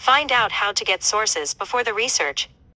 Find out how to get sources before the research.